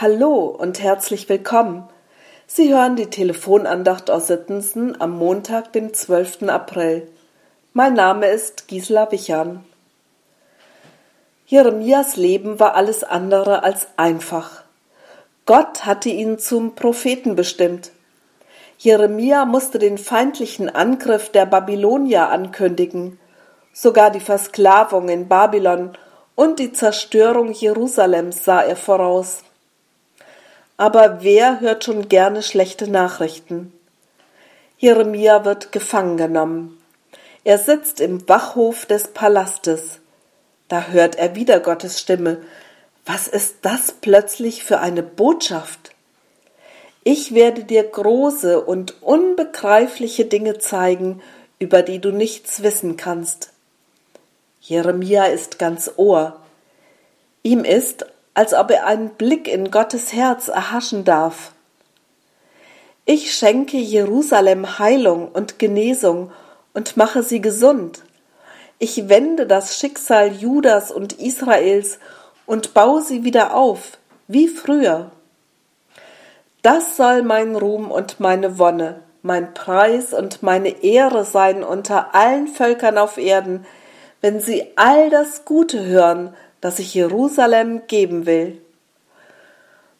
Hallo und herzlich willkommen. Sie hören die Telefonandacht aus Sittensen am Montag, dem 12. April. Mein Name ist Gisela Wichern. Jeremias Leben war alles andere als einfach. Gott hatte ihn zum Propheten bestimmt. Jeremia musste den feindlichen Angriff der Babylonier ankündigen, sogar die Versklavung in Babylon und die Zerstörung Jerusalems sah er voraus. Aber wer hört schon gerne schlechte Nachrichten? Jeremia wird gefangen genommen. Er sitzt im Wachhof des Palastes. Da hört er wieder Gottes Stimme. Was ist das plötzlich für eine Botschaft? Ich werde dir große und unbegreifliche Dinge zeigen, über die du nichts wissen kannst. Jeremia ist ganz Ohr. Ihm ist, als ob er einen Blick in Gottes Herz erhaschen darf. Ich schenke Jerusalem Heilung und Genesung und mache sie gesund. Ich wende das Schicksal Judas und Israels und baue sie wieder auf, wie früher. Das soll mein Ruhm und meine Wonne, mein Preis und meine Ehre sein unter allen Völkern auf Erden, wenn sie all das Gute hören, das ich Jerusalem geben will.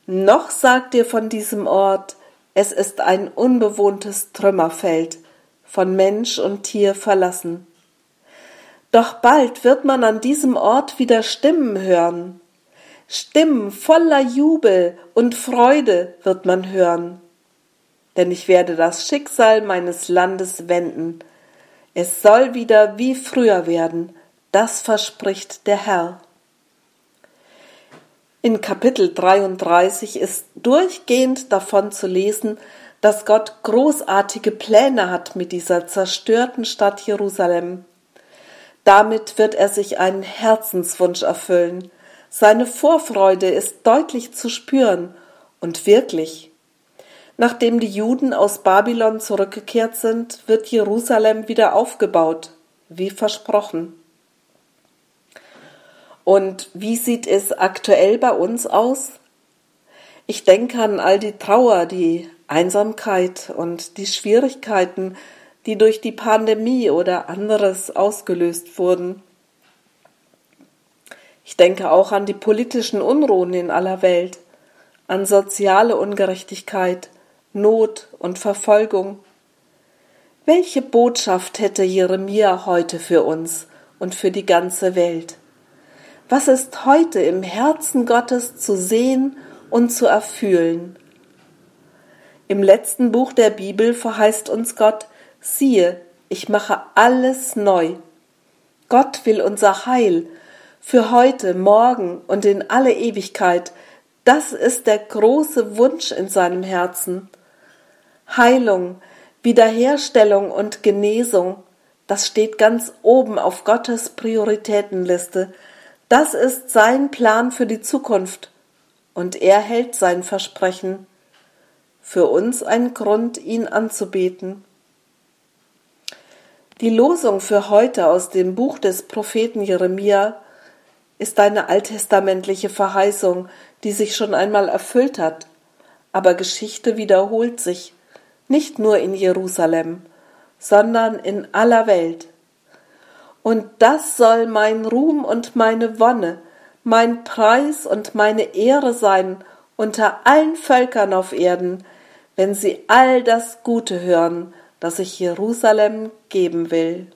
Noch sagt ihr von diesem Ort, es ist ein unbewohntes Trümmerfeld, von Mensch und Tier verlassen. Doch bald wird man an diesem Ort wieder Stimmen hören. Stimmen voller Jubel und Freude wird man hören. Denn ich werde das Schicksal meines Landes wenden. Es soll wieder wie früher werden, das verspricht der Herr. In Kapitel 33 ist durchgehend davon zu lesen, dass Gott großartige Pläne hat mit dieser zerstörten Stadt Jerusalem. Damit wird er sich einen Herzenswunsch erfüllen. Seine Vorfreude ist deutlich zu spüren und wirklich. Nachdem die Juden aus Babylon zurückgekehrt sind, wird Jerusalem wieder aufgebaut, wie versprochen. Und wie sieht es aktuell bei uns aus? Ich denke an all die Trauer, die Einsamkeit und die Schwierigkeiten, die durch die Pandemie oder anderes ausgelöst wurden. Ich denke auch an die politischen Unruhen in aller Welt, an soziale Ungerechtigkeit, Not und Verfolgung. Welche Botschaft hätte Jeremia heute für uns und für die ganze Welt? Was ist heute im Herzen Gottes zu sehen und zu erfühlen? Im letzten Buch der Bibel verheißt uns Gott, siehe, ich mache alles neu. Gott will unser Heil für heute, morgen und in alle Ewigkeit. Das ist der große Wunsch in seinem Herzen. Heilung, Wiederherstellung und Genesung, das steht ganz oben auf Gottes Prioritätenliste, das ist sein Plan für die Zukunft und er hält sein Versprechen. Für uns ein Grund, ihn anzubeten. Die Losung für heute aus dem Buch des Propheten Jeremia ist eine alttestamentliche Verheißung, die sich schon einmal erfüllt hat. Aber Geschichte wiederholt sich, nicht nur in Jerusalem, sondern in aller Welt. Und das soll mein Ruhm und meine Wonne, mein Preis und meine Ehre sein unter allen Völkern auf Erden, wenn sie all das Gute hören, das ich Jerusalem geben will.